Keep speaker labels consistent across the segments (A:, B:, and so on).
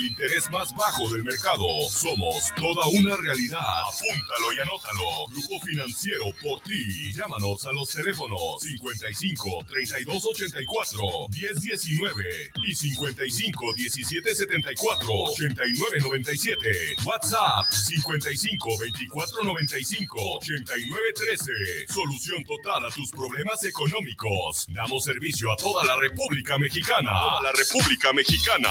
A: el interés más bajo del mercado. Somos toda una realidad. Apúntalo y anótalo. Grupo Financiero por ti. Llámanos a los teléfonos 55 32 84 10 19 y 55 17 74 89 97. WhatsApp 55 24 95 89 13. Solución total a tus problemas económicos. Damos servicio a toda la República Mexicana. A la República Mexicana.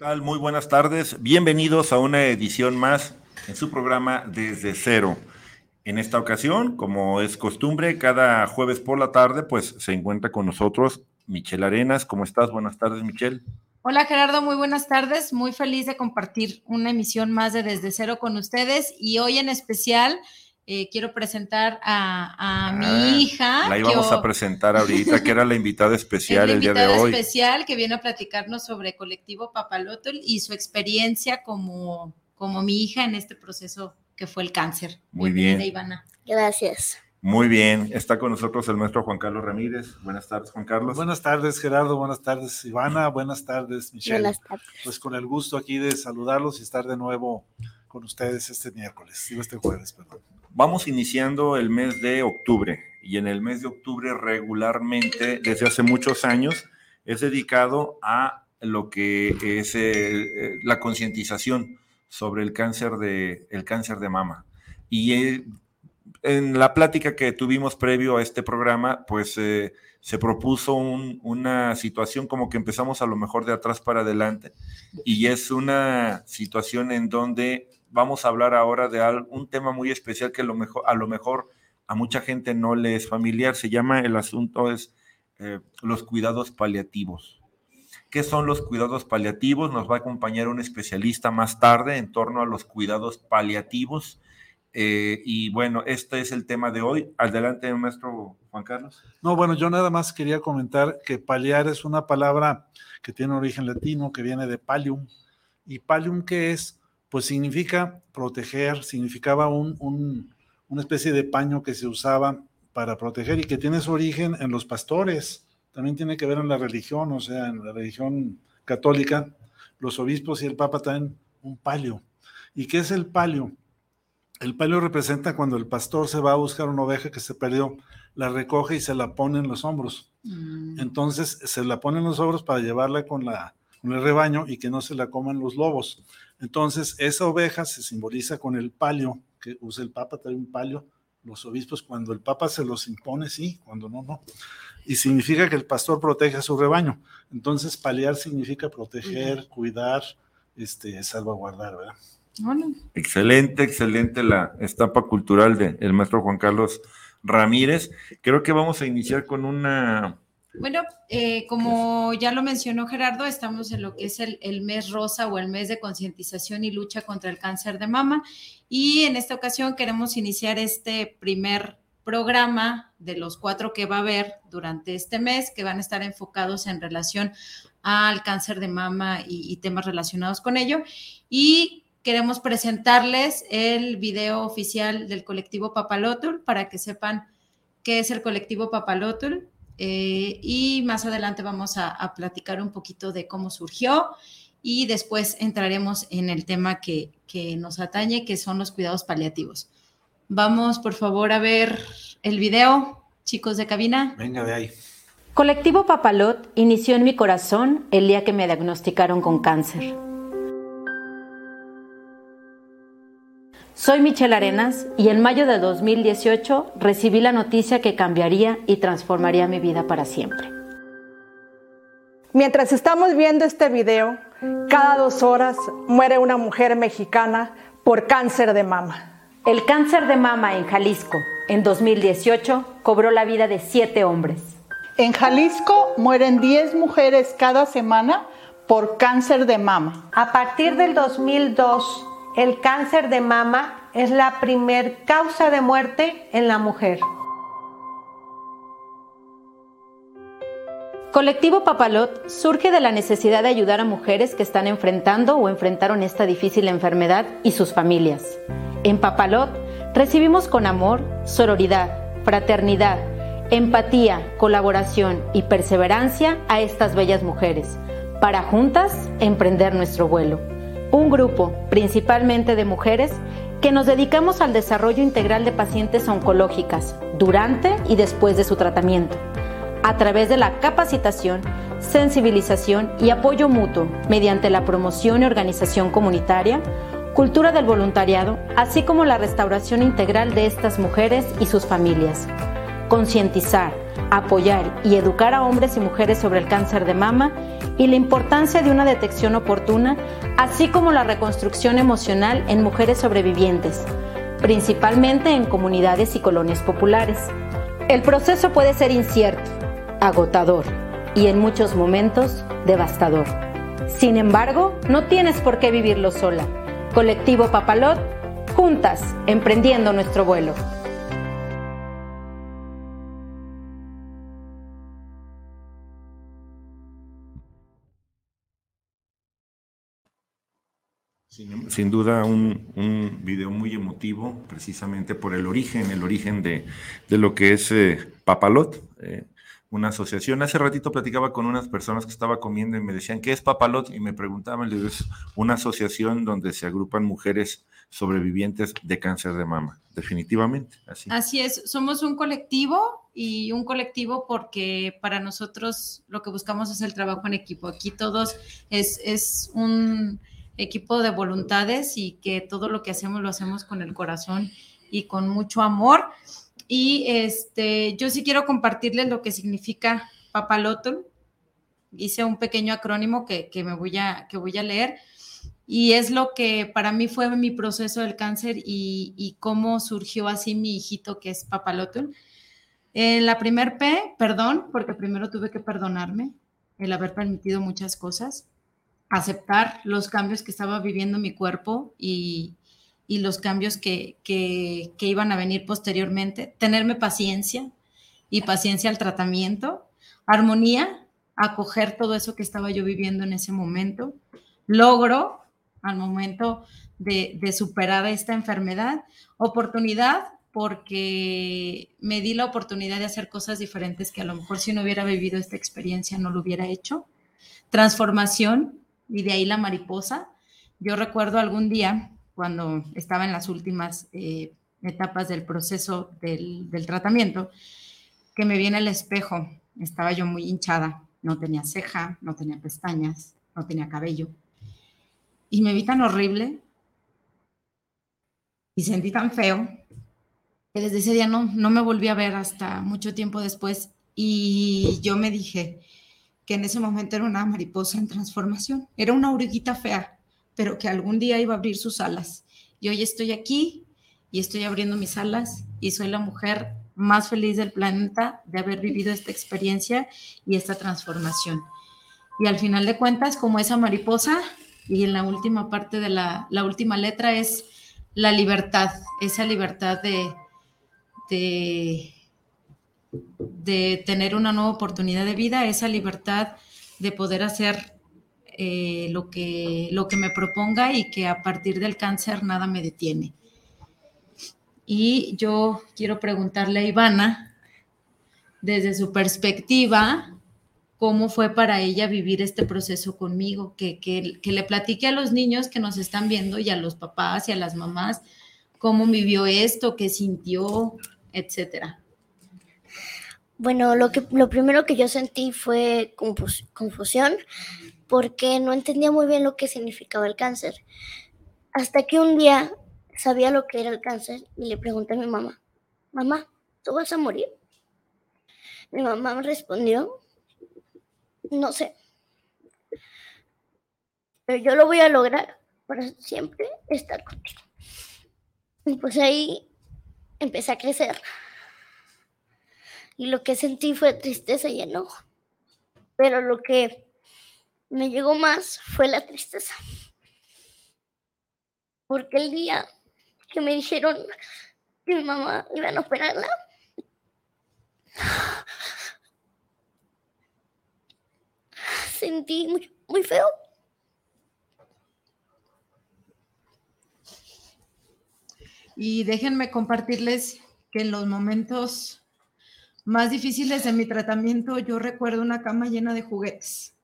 B: tal? Muy buenas tardes. Bienvenidos a una edición más en su programa Desde Cero. En esta ocasión, como es costumbre, cada jueves por la tarde, pues se encuentra con nosotros Michelle Arenas. ¿Cómo estás? Buenas tardes, Michelle.
C: Hola Gerardo, muy buenas tardes. Muy feliz de compartir una emisión más de Desde Cero con ustedes y hoy en especial eh, quiero presentar a, mi ah, hija.
B: La íbamos a presentar ahorita, que era la invitada especial el día de hoy.
C: especial que viene a platicarnos sobre Colectivo Papalotl y su experiencia como, como mi hija en este proceso que fue el cáncer.
B: Muy bien.
C: Ivana.
D: Gracias.
B: Muy bien, está con nosotros el maestro Juan Carlos Ramírez. Buenas tardes, Juan Carlos.
E: Buenas tardes, Gerardo. Buenas tardes, Ivana. Buenas tardes, Michelle. Buenas tardes. Pues con el gusto aquí de saludarlos y estar de nuevo con ustedes este miércoles, digo este jueves, perdón.
B: Vamos iniciando el mes de octubre y en el mes de octubre regularmente, desde hace muchos años, es dedicado a lo que es eh, eh, la concientización sobre el cáncer de, el cáncer de mama. Y eh, en la plática que tuvimos previo a este programa, pues se propuso una situación como que empezamos a lo mejor de atrás para adelante y es una situación en donde vamos a hablar ahora de un tema muy especial que a lo mejor, a mucha gente no le es familiar. Se llama, el asunto es eh, los cuidados paliativos. ¿Qué son los cuidados paliativos? Nos va a acompañar un especialista más tarde en torno a los cuidados paliativos. Eh, y bueno, este es el tema de hoy. Adelante, maestro Juan Carlos.
E: No, bueno, yo nada más quería comentar que paliar es una palabra que tiene origen latino, que viene de palium. ¿Y palium qué es? Pues significa proteger, significaba un, una especie de paño que se usaba para proteger y que tiene su origen en los pastores, también tiene que ver en la religión, o sea, en la religión católica, los obispos y el papa traen un palio. ¿Y qué es el palio? El palio representa cuando el pastor se va a buscar una oveja que se perdió, la recoge y se la pone en los hombros. Mm. Entonces se la pone en los hombros para llevarla con, la, con el rebaño y que no se la coman los lobos. Entonces, esa oveja se simboliza con el palio que usa el Papa, trae un palio. Los obispos, cuando el Papa se los impone, sí, cuando no, no. Y significa que el pastor protege a su rebaño. Entonces, paliar significa proteger, cuidar, este, salvaguardar, ¿verdad?
B: Excelente, excelente la estampa cultural del maestro Juan Carlos Ramírez. Creo que vamos a iniciar con una
C: bueno, eh, como ya lo mencionó Gerardo, estamos en lo que es el, mes rosa o el mes de concientización y lucha contra el cáncer de mama. Y en esta ocasión queremos iniciar este primer programa de los cuatro que va a haber durante este mes, que van a estar enfocados en relación al cáncer de mama y, temas relacionados con ello. Y queremos presentarles el video oficial del colectivo Papalotul para que sepan qué es el colectivo Papalotul eh, y más adelante vamos a, platicar un poquito de cómo surgió y después entraremos en el tema que, que nos atañe, que son los cuidados paliativos. Vamos, por favor, a ver el video, chicos de cabina.
E: Venga de ahí.
F: Colectivo Papalot inició en mi corazón el día que me diagnosticaron con cáncer. Soy Michelle Arenas y en mayo de 2018 recibí la noticia que cambiaría y transformaría mi vida para siempre.
G: Mientras estamos viendo este video,
D: Cada dos horas muere una mujer mexicana por cáncer de mama.
F: El cáncer de mama en Jalisco en 2018 cobró la vida de siete hombres.
G: En Jalisco mueren 10 mujeres cada semana por cáncer de mama.
H: A partir del 2002, el cáncer de mama es la primer causa de muerte en la mujer.
F: Colectivo Papalot surge de la necesidad de ayudar a mujeres que están enfrentando o enfrentaron esta difícil enfermedad y sus familias. En Papalot recibimos con amor, sororidad, fraternidad, empatía, colaboración y perseverancia a estas bellas mujeres, para juntas emprender nuestro vuelo. Un grupo, principalmente de mujeres, que nos dedicamos al desarrollo integral de pacientes oncológicas durante y después de su tratamiento a través de la capacitación, sensibilización y apoyo mutuo mediante la promoción y organización comunitaria, cultura del voluntariado, así como la restauración integral de estas mujeres y sus familias. Concientizar, apoyar y educar a hombres y mujeres sobre el cáncer de mama y la importancia de una detección oportuna, así como la reconstrucción emocional en mujeres sobrevivientes, principalmente en comunidades y colonias populares. El proceso puede ser incierto, agotador y en muchos momentos devastador. Sin embargo, no tienes por qué vivirlo sola. Colectivo Papalot, juntas, emprendiendo nuestro vuelo.
B: Sin, duda un, video muy emotivo, precisamente por el origen, el origen de, lo que es eh, Papalot. Eh, una asociación. Hace ratito platicaba con unas personas que estaba comiendo y me decían, ¿qué es Papalot? Y me preguntaban, es una asociación donde se agrupan mujeres sobrevivientes de cáncer de mama, definitivamente. Así.
C: así es, somos un colectivo y un colectivo porque para nosotros lo que buscamos es el trabajo en equipo. Aquí todos es, es un equipo de voluntades y que todo lo que hacemos lo hacemos con el corazón y con mucho amor. Y este, yo sí quiero compartirles lo que significa papalotl. Hice un pequeño acrónimo que, me voy a, que voy a leer. Y es lo que para mí fue mi proceso del cáncer y, cómo surgió así mi hijito que es papalotl. En la primer P, perdón, porque primero tuve que perdonarme el haber permitido muchas cosas, aceptar los cambios que estaba viviendo mi cuerpo y, los cambios que, iban a venir posteriormente, tenerme paciencia y paciencia al tratamiento, armonía, acoger todo eso que estaba yo viviendo en ese momento, logro al momento de superar esta enfermedad, oportunidad porque me di la oportunidad de hacer cosas diferentes que a lo mejor si no hubiera vivido esta experiencia no lo hubiera hecho, transformación y de ahí la mariposa. Yo recuerdo algún día cuando estaba en las últimas eh, etapas del proceso del, tratamiento, que me viene el espejo. Estaba yo muy hinchada, no tenía ceja, no tenía pestañas, no tenía cabello. Y me vi tan horrible y sentí tan feo que desde ese día no, no me volví a ver hasta mucho tiempo después. Y yo me dije que en ese momento era una mariposa en transformación, era una oruguita fea pero que algún día iba a abrir sus alas. Y hoy estoy aquí y estoy abriendo mis alas y soy la mujer más feliz del planeta de haber vivido esta experiencia y esta transformación. Y al final de cuentas, como esa mariposa, y en la última parte de la, la última letra es la libertad, esa libertad de, de, de tener una nueva oportunidad de vida, esa libertad de poder hacer eh, lo, que, lo que me proponga y que a partir del cáncer nada me detiene. Y yo quiero preguntarle a Ivana, desde su perspectiva, cómo fue para ella vivir este proceso conmigo, que, que, le platique a los niños que nos están viendo y a los papás y a las mamás cómo vivió esto, qué sintió, etcétera.
I: Bueno, lo, que, lo primero que yo sentí fue confusión, porque no entendía muy bien lo que significaba el cáncer. Hasta que un día sabía lo que era el cáncer y le pregunté a mi mamá, mamá, ¿tú vas a morir? Mi mamá me respondió, no sé. pero yo lo voy a lograr para siempre estar contigo. Y pues ahí empecé a crecer. Y lo que sentí fue tristeza y enojo. Pero lo que me llegó más fue la tristeza. Porque el día que me dijeron que mi mamá iba a operarla, sentí muy, muy feo.
C: Y déjenme compartirles que en los momentos más difíciles de mi tratamiento yo recuerdo una cama llena de juguetes.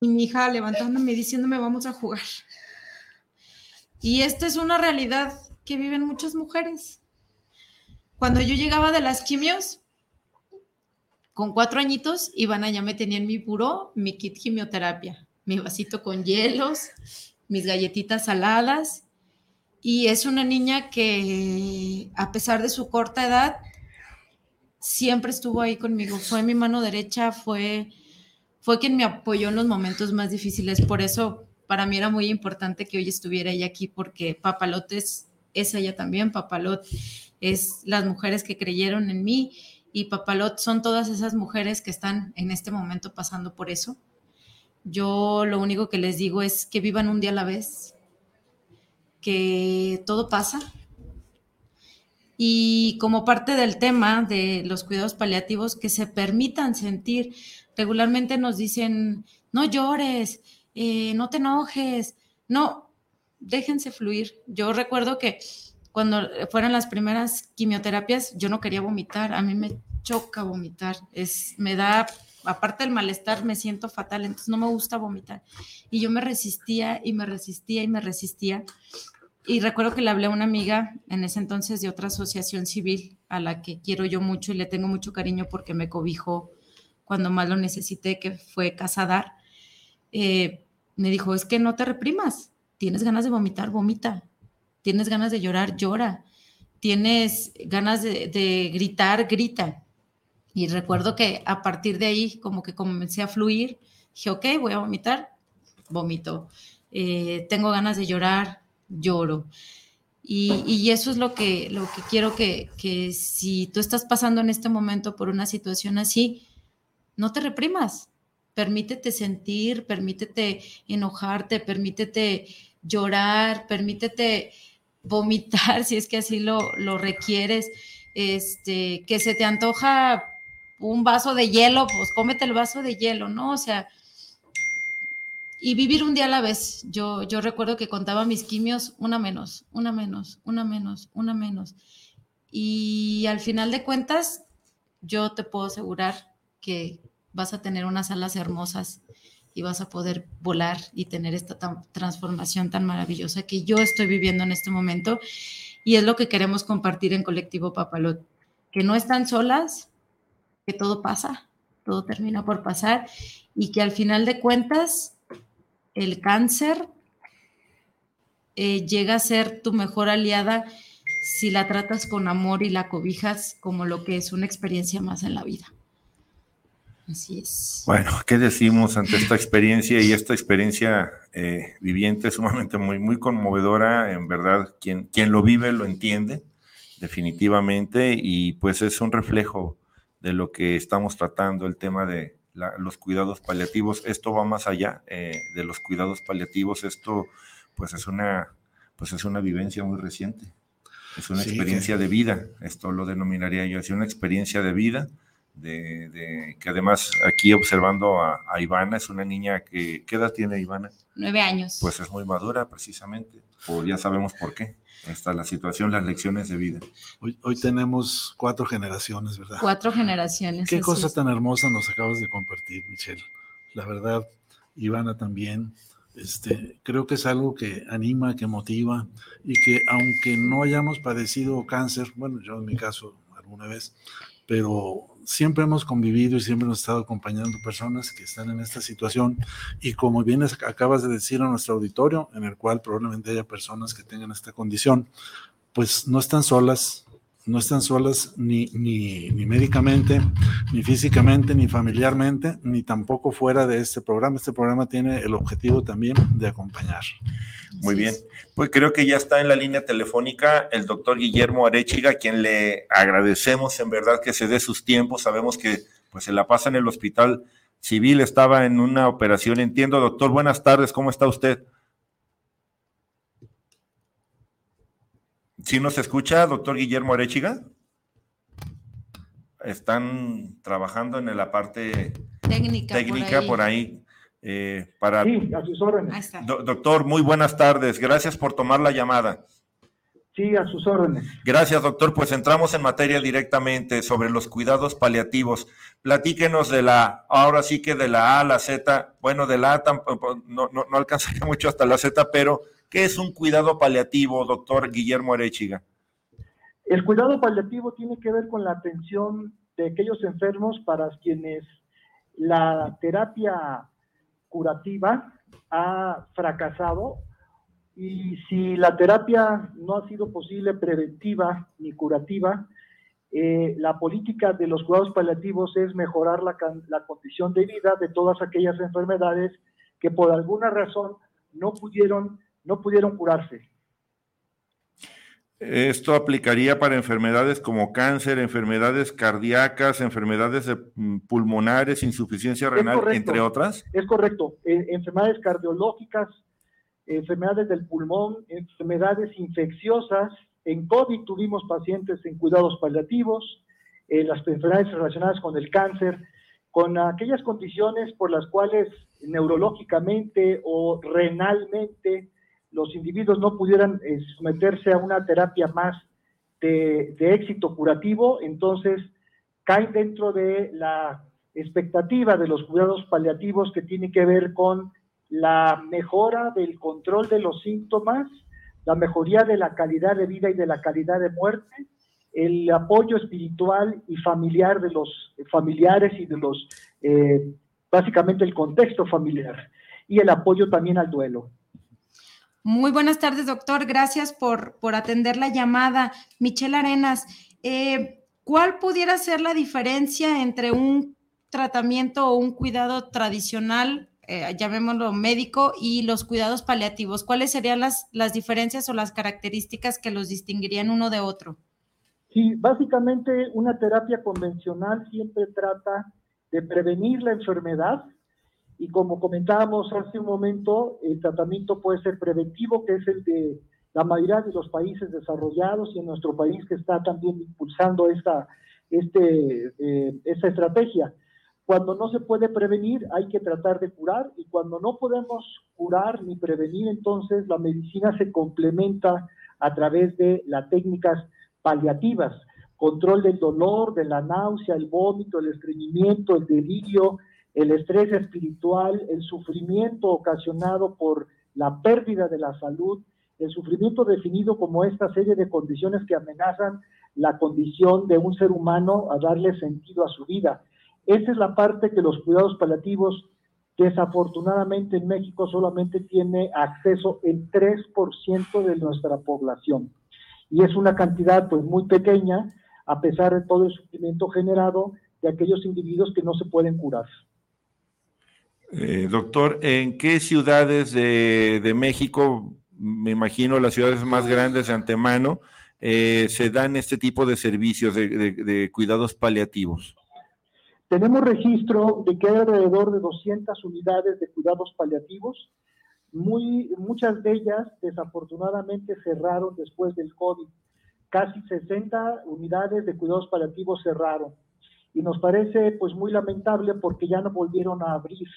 C: Y mi hija levantándome y diciéndome vamos a jugar. Y esta es una realidad que viven muchas mujeres. Cuando yo llegaba de las quimios, con cuatro añitos, Ivana ya me tenía en mi buró mi kit quimioterapia, mi vasito con hielos, mis galletitas saladas. Y es una niña que, a pesar de su corta edad, siempre estuvo ahí conmigo. Fue mi mano derecha, fue, fue quien me apoyó en los momentos más difíciles. Por eso para mí era muy importante que hoy estuviera ella aquí porque Papalot es, ella también, Papalot es las mujeres que creyeron en mí y Papalot son todas esas mujeres que están en este momento pasando por eso. Yo lo único que les digo es que vivan un día a la vez, que todo pasa. Y como parte del tema de los cuidados paliativos, que se permitan sentir, regularmente nos dicen, no llores, eh, no te enojes, no, déjense fluir. Yo recuerdo que cuando fueron las primeras quimioterapias, yo no quería vomitar, a mí me choca vomitar, es, me da, aparte del malestar, me siento fatal, entonces no me gusta vomitar. Y yo me resistía y me resistía y me resistía. Y recuerdo que le hablé a una amiga en ese entonces de otra asociación civil a la que quiero yo mucho y le tengo mucho cariño porque me cobijó cuando más lo necesité, que fue Casadar. Eh, me dijo, es que no te reprimas, tienes ganas de vomitar, vomita, tienes ganas de llorar, llora, tienes ganas de, gritar, grita. Y recuerdo que a partir de ahí como que comencé a fluir, dije, ok, voy a vomitar, vomito. Eh, tengo ganas de llorar, lloro. Y, eso es lo que, lo que quiero que, que si tú estás pasando en este momento por una situación así, no te reprimas, permítete sentir, permítete enojarte, permítete llorar, permítete vomitar si es que así lo, lo requieres, este, que se te antoja un vaso de hielo, pues cómete el vaso de hielo, ¿no? O sea, y vivir un día a la vez. Yo, yo recuerdo que contaba mis quimios una menos, una menos, una menos, una menos. Y al final de cuentas, yo te puedo asegurar que, vas a tener unas alas hermosas y vas a poder volar y tener esta transformación tan maravillosa que yo estoy viviendo en este momento. Y es lo que queremos compartir en Colectivo Papalot, que no están solas, que todo pasa, todo termina por pasar y que al final de cuentas el cáncer eh, llega a ser tu mejor aliada si la tratas con amor y la cobijas como lo que es una experiencia más en la vida. Así es.
B: Bueno, ¿qué decimos ante esta experiencia? Y esta experiencia eh, viviente sumamente muy, muy conmovedora. En verdad, quien, quien lo vive lo entiende definitivamente y pues es un reflejo de lo que estamos tratando, el tema de los cuidados paliativos. Esto va más allá eh, de los cuidados paliativos. Esto pues es una, pues es una vivencia muy reciente. Es una experiencia de vida. Esto lo denominaría yo así, una experiencia de vida de, que además aquí observando a, Ivana, es una niña que, ¿qué edad tiene Ivana?
C: Nueve años.
B: Pues es muy madura precisamente, o ya sabemos por qué. Está la situación, las lecciones de vida.
E: Hoy, hoy tenemos cuatro generaciones, ¿verdad?
C: Cuatro generaciones.
E: Qué cosa tan hermosa nos acabas de compartir, Michelle. La verdad, Ivana también. Este, creo que es algo que anima, que motiva y que aunque no hayamos padecido cáncer, bueno, yo en mi caso alguna vez, pero siempre hemos convivido y siempre hemos estado acompañando personas que están en esta situación. Y como bien acabas de decir a nuestro auditorio, en el cual probablemente haya personas que tengan esta condición, pues no están solas, no están solas ni, ni, ni, médicamente, ni físicamente, ni familiarmente, ni tampoco fuera de este programa. Este programa tiene el objetivo también de acompañar.
B: Muy bien. Pues creo que ya está en la línea telefónica el doctor Guillermo Arechiga, a quien le agradecemos en verdad que se dé sus tiempos. Sabemos que pues se la pasa en el hospital civil, estaba en una operación. Entiendo, doctor. Buenas tardes, ¿cómo está usted? ¿Sí nos escucha, doctor Guillermo Arechiga? Están trabajando en la parte técnica, técnica por ahí. eh, para...
J: Sí, a sus órdenes.
B: Do doctor, muy buenas tardes. Gracias por tomar la llamada.
J: Sí, a sus órdenes.
B: Gracias, doctor. Pues entramos en materia directamente sobre los cuidados paliativos. Platíquenos de la, ahora sí que de la A a la Z, bueno, de la A no, no, no alcanzaría mucho hasta la Z, pero ¿Qué es un cuidado paliativo, doctor Guillermo Arechiga?
J: El cuidado paliativo tiene que ver con la atención de aquellos enfermos para quienes la terapia curativa ha fracasado y si la terapia no ha sido posible preventiva ni curativa, eh, la política de los cuidados paliativos es mejorar la, la condición de vida de todas aquellas enfermedades que por alguna razón no pudieron no pudieron curarse.
B: Esto aplicaría para enfermedades como cáncer, enfermedades cardíacas, enfermedades mm, pulmonares, insuficiencia renal, entre otras.
J: Es correcto. Eh, enfermedades cardiológicas, enfermedades del pulmón, enfermedades infecciosas. En COVID tuvimos pacientes en cuidados paliativos, eh, las enfermedades relacionadas con el cáncer, con aquellas condiciones por las cuales neurológicamente o renalmente los individuos no pudieran eh, someterse a una terapia más de, éxito curativo, entonces caen dentro de la expectativa de los cuidados paliativos que tiene que ver con la mejora del control de los síntomas, la mejoría de la calidad de vida y de la calidad de muerte, el apoyo espiritual y familiar de los familiares y de los, eh, básicamente el contexto familiar, y el apoyo también al duelo.
C: Muy buenas tardes, doctor. Gracias por, por atender la llamada. Michelle Arenas, eh, ¿cuál pudiera ser la diferencia entre un tratamiento o un cuidado tradicional, eh, llamémoslo médico, y los cuidados paliativos? ¿Cuáles serían las, las diferencias o las características que los distinguirían uno de otro?
J: Sí, básicamente una terapia convencional siempre trata de prevenir la enfermedad y como comentábamos hace un momento, el tratamiento puede ser preventivo, que es el de la mayoría de los países desarrollados y en nuestro país que está también impulsando esta, este, eh, esta estrategia. Cuando no se puede prevenir, hay que tratar de curar y cuando no podemos curar ni prevenir, entonces la medicina se complementa a través de las técnicas paliativas, control del dolor, de la náusea, el vómito, el estreñimiento, el delirio, el estrés espiritual, el sufrimiento ocasionado por la pérdida de la salud, el sufrimiento definido como esta serie de condiciones que amenazan la condición de un ser humano a darle sentido a su vida. Esa es la parte que los cuidados paliativos desafortunadamente en México solamente tiene acceso el 3% de nuestra población. Y es una cantidad pues muy pequeña a pesar de todo el sufrimiento generado de aquellos individuos que no se pueden curar.
B: Eh, doctor, ¿en qué ciudades de, México, me imagino las ciudades más grandes de antemano, eh, se dan este tipo de servicios de, cuidados paliativos?
J: Tenemos registro de que hay alrededor de 200 unidades de cuidados paliativos. Muy, muchas de ellas desafortunadamente cerraron después del COVID. Casi 60 unidades de cuidados paliativos cerraron. Y nos parece pues muy lamentable porque ya no volvieron a abrir.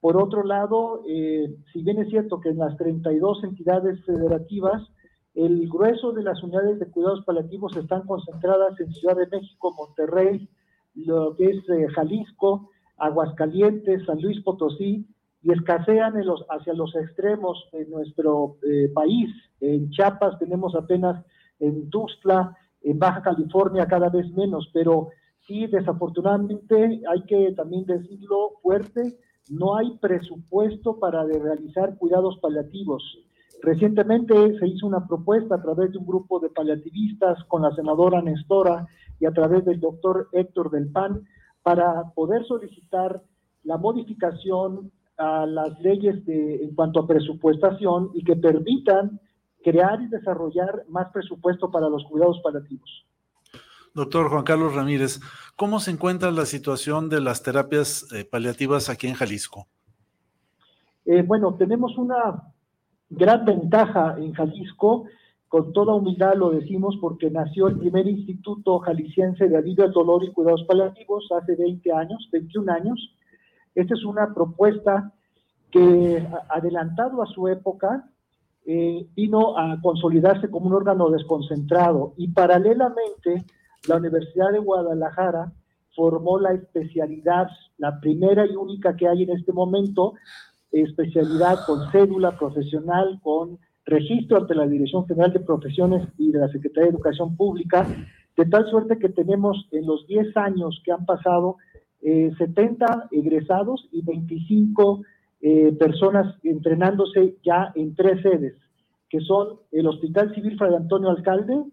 J: Por otro lado, eh, si bien es cierto que en las 32 entidades federativas, el grueso de las unidades de cuidados paliativos están concentradas en Ciudad de México, Monterrey, lo que es eh, Jalisco, Aguascalientes, San Luis Potosí, y escasean hacia los extremos de nuestro eh, país. En Chiapas tenemos apenas en Tuxtla, en Baja California cada vez menos, pero sí, desafortunadamente hay que también decirlo fuerte, no hay presupuesto para realizar cuidados paliativos. Recientemente se hizo una propuesta a través de un grupo de paliativistas con la senadora Nestora y a través del doctor Héctor del PAN para poder solicitar la modificación a las leyes de, en cuanto a presupuestación y que permitan crear y desarrollar más presupuesto para los cuidados paliativos.
E: Doctor Juan Carlos Ramírez, ¿cómo se encuentra la situación de las terapias eh, paliativas aquí en Jalisco?
J: Eh, bueno, tenemos una gran ventaja en Jalisco, con toda humildad lo decimos porque nació el primer Instituto Jalisciense de Alivio al Dolor y Cuidados Paliativos hace 20 años, 21 años. Esta es una propuesta que, adelantado a su época, eh, vino a consolidarse como un órgano desconcentrado y paralelamente la Universidad de Guadalajara formó la especialidad, la primera y única que hay en este momento, especialidad con cédula profesional, con registro ante la Dirección General de Profesiones y de la Secretaría de Educación Pública, de tal suerte que tenemos en los 10 años que han pasado 70 eh, egresados y 25 eh, personas entrenándose ya en tres sedes, que son el Hospital Civil Fray Antonio Alcalde,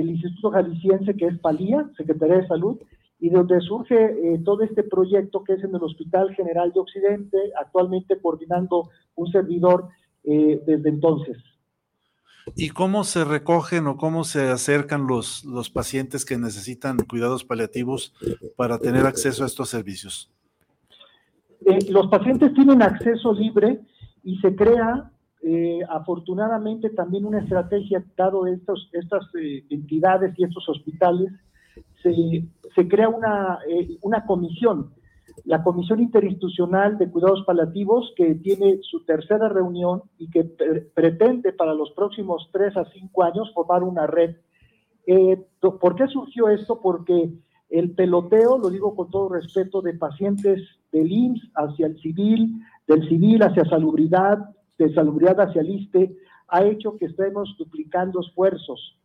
J: el Instituto Jalisciense, que es Palía, Secretaría de Salud, y donde surge eh, todo este proyecto que es en el Hospital General de Occidente, actualmente coordinando un servidor desde entonces.
E: ¿Y cómo se recogen o cómo se acercan los, los pacientes que necesitan cuidados paliativos para tener acceso a estos servicios?
J: Eh, los pacientes tienen acceso libre y se crea eh, afortunadamente también una estrategia, dado estos, estas eh, entidades y estos hospitales, se, se crea una, una comisión la Comisión Interinstitucional de Cuidados Paliativos, que tiene su tercera reunión y que pretende para los próximos tres a cinco años formar una red. Eh, ¿Por qué surgió esto? Porque el peloteo, lo digo con todo respeto, de pacientes del IMSS hacia el civil, del civil hacia salubridad, de salubridad hacia el ISTE, ha hecho que estemos duplicando esfuerzos.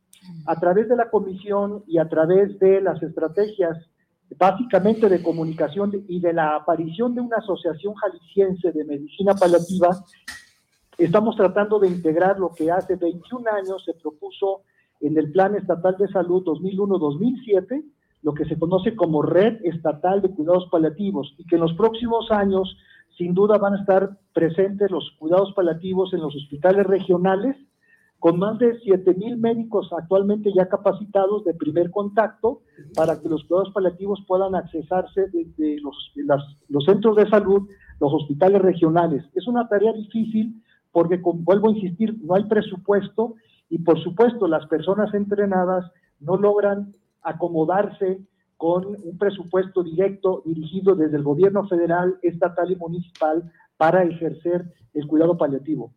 J: A través de la comisión y a través de las estrategias básicamente de comunicación y de la aparición de una asociación jalisciense de medicina paliativa, estamos tratando de integrar lo que hace 21 años se propuso en el Plan Estatal de Salud 2001-2007, lo que se conoce como Red Estatal de Cuidados Paliativos, y que en los próximos años, sin duda, van a estar presentes los cuidados paliativos en los hospitales regionales con más de 7 mil médicos actualmente ya capacitados de primer contacto para que los cuidados paliativos puedan accesarse desde los, centros de salud, los hospitales regionales. Es una tarea difícil porque, vuelvo a insistir, no hay presupuesto y por supuesto las personas entrenadas no logran acomodarse con un presupuesto directo dirigido desde el gobierno federal, estatal y municipal para ejercer el cuidado paliativo.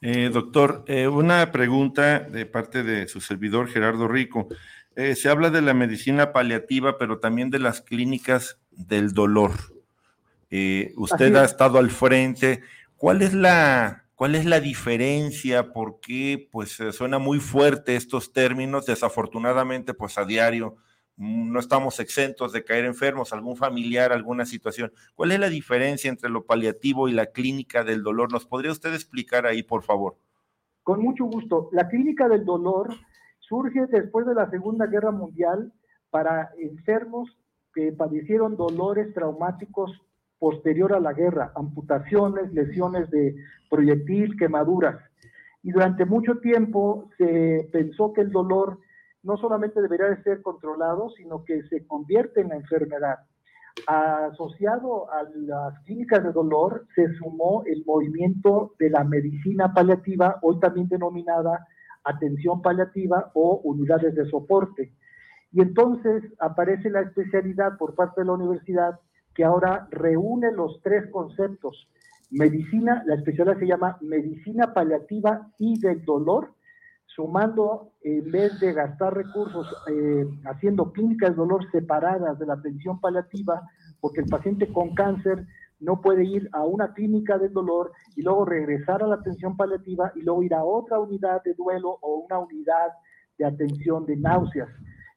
B: Eh, doctor, eh, una pregunta de parte de su servidor Gerardo Rico. Eh, se habla de la medicina paliativa, pero también de las clínicas del dolor. usted ha estado al frente. ¿Cuál es la, cuál es la diferencia? ¿Por qué? Pues suena muy fuerte estos términos. Desafortunadamente, pues a diario no estamos exentos de caer enfermos, algún familiar, alguna situación. ¿Cuál es la diferencia entre lo paliativo y la clínica del dolor? ¿Nos podría usted explicar ahí, por favor?
J: Con mucho gusto. La clínica del dolor surge después de la Segunda Guerra Mundial para enfermos que padecieron dolores traumáticos posterior a la guerra, amputaciones, lesiones de proyectil, quemaduras. Y durante mucho tiempo se pensó que el dolor no solamente debería de ser controlado, sino que se convierte en la enfermedad. Asociado a las clínicas de dolor se sumó el movimiento de la medicina paliativa, hoy también denominada atención paliativa o unidades de soporte. Y entonces aparece la especialidad por parte de la universidad que ahora reúne los tres conceptos. Medicina, la especialidad se llama medicina paliativa y del dolor, sumando, en vez de gastar recursos eh, haciendo clínicas de dolor separadas de la atención paliativa, porque el paciente con cáncer no puede ir a una clínica del dolor y luego regresar a la atención paliativa y luego ir a otra unidad de duelo o una unidad de atención de náuseas.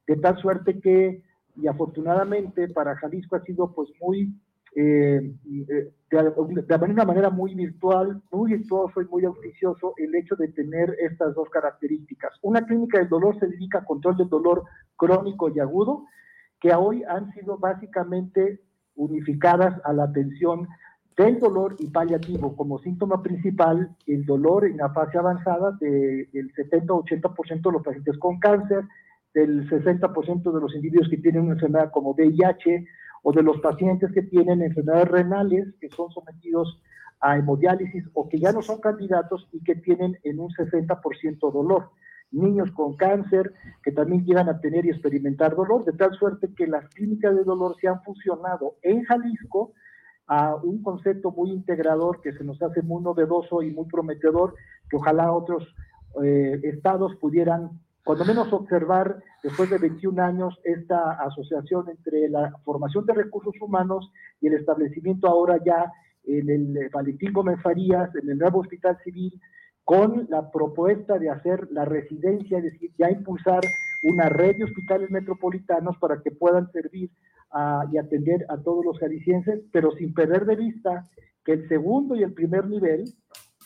J: De tal suerte que, y afortunadamente para Jalisco ha sido pues muy eh, de, una manera muy virtual, muy virtuoso y muy auspicioso el hecho de tener estas dos características. Una clínica del dolor se dedica a control del dolor crónico y agudo, que hoy han sido básicamente unificadas a la atención del dolor y paliativo como síntoma principal, el dolor en la fase avanzada del 70-80% de los pacientes con cáncer, del 60% de los individuos que tienen una enfermedad como VIH o de los pacientes que tienen enfermedades renales que son sometidos a hemodiálisis o que ya no son candidatos y que tienen en un 60% dolor. Niños con cáncer que también llegan a tener y experimentar dolor, de tal suerte que las clínicas de dolor se han fusionado en Jalisco a un concepto muy integrador que se nos hace muy novedoso y muy prometedor, que ojalá otros eh, estados pudieran, cuando menos, observar después de 21 años esta asociación entre la formación de recursos humanos y el establecimiento ahora ya en el Valentín Gómez Farías, en el nuevo Hospital Civil, con la propuesta de hacer la residencia, es decir, ya impulsar una red de hospitales metropolitanos para que puedan servir y atender a todos los jaliscienses, pero sin perder de vista que el segundo y el primer nivel,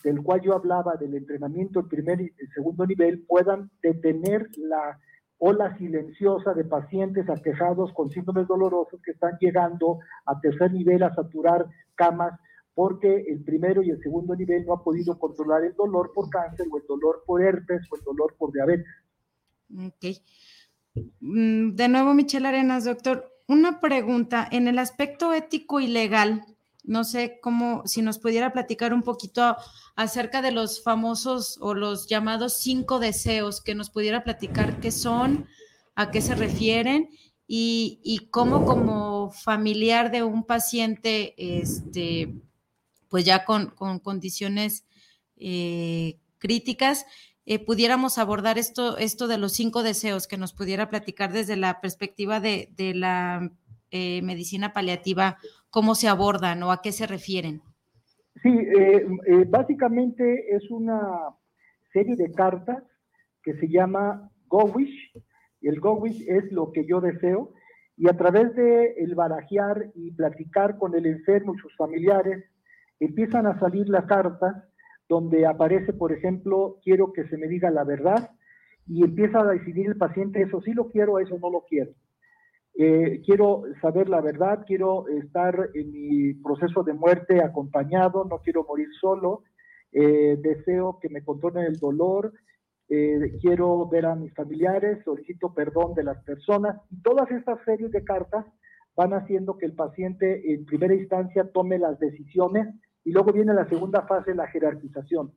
J: del cual yo hablaba del entrenamiento, el primer y el segundo nivel, puedan detener la ola silenciosa de pacientes aquejados con síndromes dolorosos que están llegando a tercer nivel a saturar camas porque el primero y el segundo nivel no ha podido controlar el dolor por cáncer o el dolor por herpes o el dolor por diabetes.
C: Ok. Mm, de nuevo, Michelle Arenas, doctor una pregunta, en el aspecto ético y legal, no sé cómo, si nos pudiera platicar un poquito acerca de los famosos o los llamados cinco deseos, que nos pudiera platicar qué son, a qué se refieren y, cómo como familiar de un paciente, este, pues ya con, condiciones eh, críticas, eh, pudiéramos abordar esto, esto de los cinco deseos, que nos pudiera platicar desde la perspectiva de, la eh, medicina paliativa, cómo se abordan o a qué se refieren.
J: Sí, eh, básicamente es una serie de cartas que se llama Go Wish, el Go Wish es lo que yo deseo, y a través de el barajear y platicar con el enfermo y sus familiares, empiezan a salir las cartas donde aparece, por ejemplo, quiero que se me diga la verdad y empieza a decidir el paciente, eso sí lo quiero, eso no lo quiero. Eh, quiero saber la verdad, quiero estar en mi proceso de muerte acompañado, no quiero morir solo, eh, deseo que me controlen el dolor, eh, quiero ver a mis familiares, solicito perdón de las personas y todas estas series de cartas van haciendo que el paciente en primera instancia tome las decisiones y luego viene la segunda fase, la jerarquización.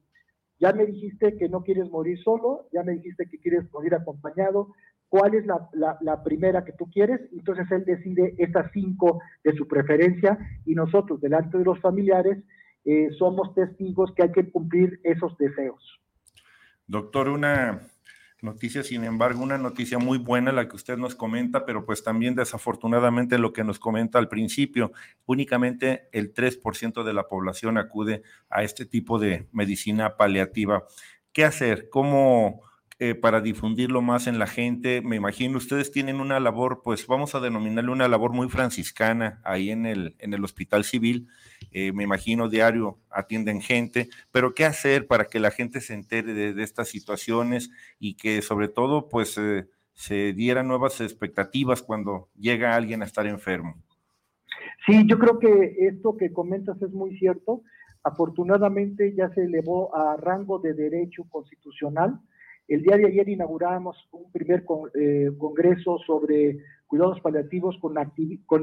J: Ya me dijiste que no quieres morir solo, ya me dijiste que quieres morir acompañado. ¿Cuál es la, primera que tú quieres? Entonces él decide estas cinco de su preferencia y nosotros, delante de los familiares, eh, somos testigos que hay que cumplir esos deseos.
B: Doctor, una, noticia, sin embargo, una noticia muy buena la que usted nos comenta, pero pues también desafortunadamente lo que nos comenta al principio, únicamente el 3% de la población acude a este tipo de medicina paliativa. ¿Qué hacer? ¿Cómo eh, para difundirlo más en la gente? Me imagino ustedes tienen una labor, pues vamos a denominarle una labor muy franciscana ahí en el, en el hospital civil eh, me imagino diario atienden gente, pero ¿qué hacer para que la gente se entere de, estas situaciones y que sobre todo pues eh, se dieran nuevas expectativas cuando llega alguien a estar enfermo?
J: Sí, yo creo que esto que comentas es muy cierto. Afortunadamente ya se elevó a rango de derecho constitucional. El día de ayer inauguramos un primer eh, congreso sobre cuidados paliativos con,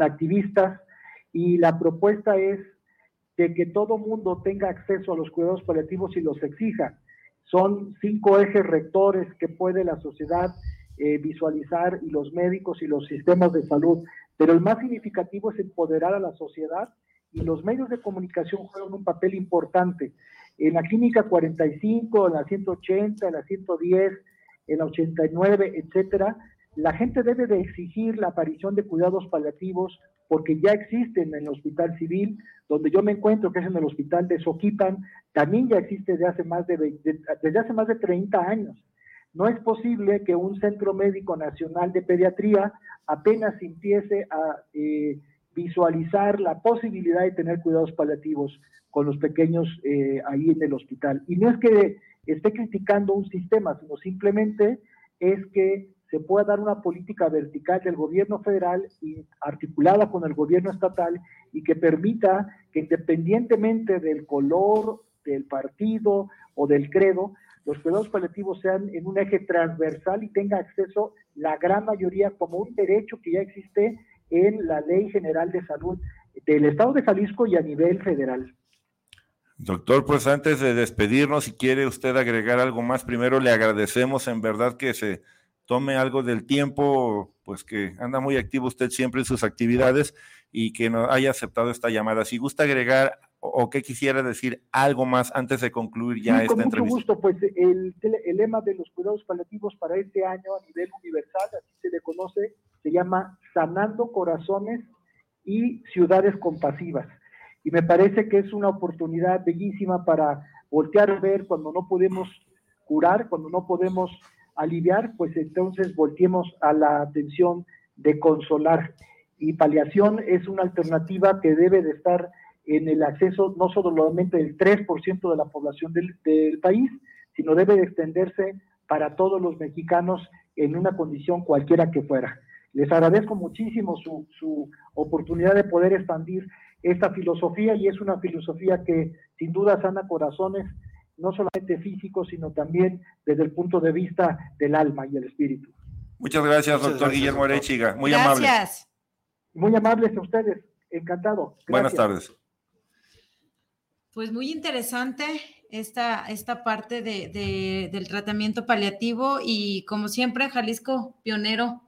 J: activistas y la propuesta es de que todo mundo tenga acceso a los cuidados paliativos y los exija. Son cinco ejes rectores que puede la sociedad eh, visualizar y los médicos y los sistemas de salud, pero el más significativo es empoderar a la sociedad y los medios de comunicación juegan un papel importante. En la clínica 45, en la 180, en la 110, en la 89, etcétera, la gente debe de exigir la aparición de cuidados paliativos porque ya existen en el hospital civil, donde yo me encuentro, que es en el hospital de Soquipan, también ya existe desde hace más de, desde hace más de 30 años. No es posible que un centro médico nacional de pediatría apenas empiece a eh, visualizar la posibilidad de tener cuidados paliativos con los pequeños eh, ahí en el hospital. Y no es que esté criticando un sistema, sino simplemente es que se pueda dar una política vertical del gobierno federal y articulada con el gobierno estatal y que permita que independientemente del color, del partido o del credo, los cuidados paliativos sean en un eje transversal y tenga acceso la gran mayoría como un derecho que ya existe en la Ley General de Salud del Estado de Jalisco y a nivel federal.
B: Doctor, pues antes de despedirnos, si quiere usted agregar algo más, primero le agradecemos en verdad que se tome algo del tiempo, pues que anda muy activo usted siempre en sus actividades y que nos haya aceptado esta llamada. Si gusta agregar o, qué quisiera decir algo más antes de concluir ya esta entrevista. Con
J: mucho gusto, pues el, el lema de los cuidados paliativos para este año a nivel universal, así se le conoce, se llama Sanando Corazones y Ciudades Compasivas. Y me parece que es una oportunidad bellísima para voltear a ver cuando no podemos curar, cuando no podemos aliviar, pues entonces volteemos a la atención de consolar. Y paliación es una alternativa que debe de estar en el acceso no solamente del 3% de la población del, del, país, sino debe de extenderse para todos los mexicanos en una condición cualquiera que fuera. Les agradezco muchísimo su, su oportunidad de poder expandir esta filosofía y es una filosofía que sin duda sana corazones, no solamente físicos, sino también desde el punto de vista del alma y el espíritu.
B: Muchas gracias, doctor Guillermo Arechiga. Muy amable. Gracias.
J: Muy amables a ustedes. Encantado.
B: Buenas tardes.
C: Pues muy interesante esta, esta parte de, del tratamiento paliativo y como siempre, Jalisco, pionero,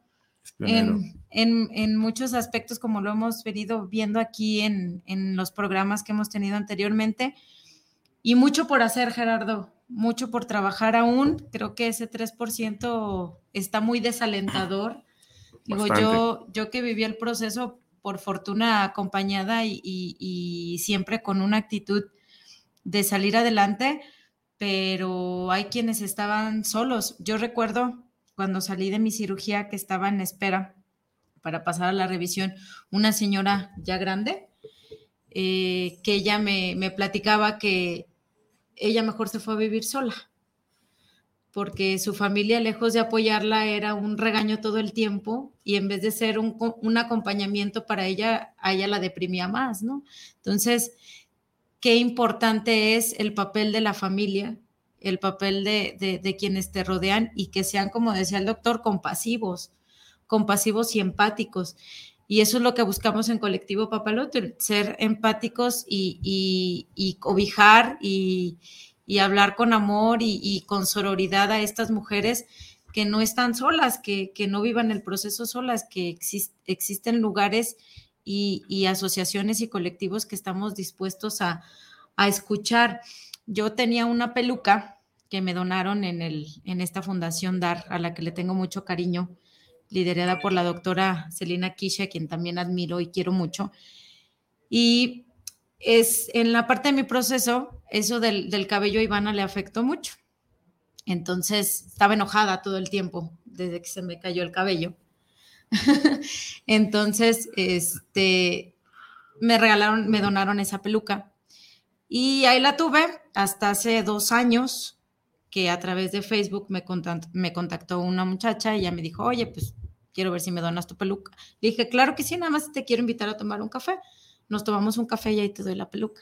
C: En, en, muchos aspectos, como lo hemos venido viendo aquí en, en los programas que hemos tenido anteriormente. Y mucho por hacer, Gerardo, mucho por trabajar aún. Creo que ese 3% está muy desalentador. Digo, yo, yo que viví el proceso por fortuna acompañada y, y, siempre con una actitud de salir adelante, pero hay quienes estaban solos. Yo recuerdo cuando salí de mi cirugía que estaba en espera para pasar a la revisión, una señora ya grande, eh, que ella me, platicaba que ella mejor se fue a vivir sola, porque su familia, lejos de apoyarla, era un regaño todo el tiempo y en vez de ser un, un acompañamiento para ella, a ella la deprimía más, ¿no? Entonces, qué importante es el papel de la familia, el papel de, de, de quienes te rodean y que sean, como decía el doctor, compasivos compasivos y empáticos. Y eso es lo que buscamos en Colectivo Papaloto, ser empáticos y, y, cobijar y, hablar con amor y, con sororidad a estas mujeres que no están solas, que, no vivan el proceso solas, que existen lugares y, asociaciones y colectivos que estamos dispuestos a, a, escuchar. Yo tenía una peluca que me donaron en, el, en esta fundación DAR, a la que le tengo mucho cariño liderada por la doctora Celina Kisha, quien también admiro y quiero mucho. Y es en la parte de mi proceso, eso del, del cabello a Ivana le afectó mucho. Entonces estaba enojada todo el tiempo desde que se me cayó el cabello. Entonces, este, me regalaron, me donaron esa peluca. Y ahí la tuve hasta hace dos años que a través de Facebook me contactó, una muchacha y ella me dijo, oye, pues quiero ver si me donas tu peluca. Le dije, claro que sí, nada más te quiero invitar a tomar un café. Nos tomamos un café y ahí te doy la peluca.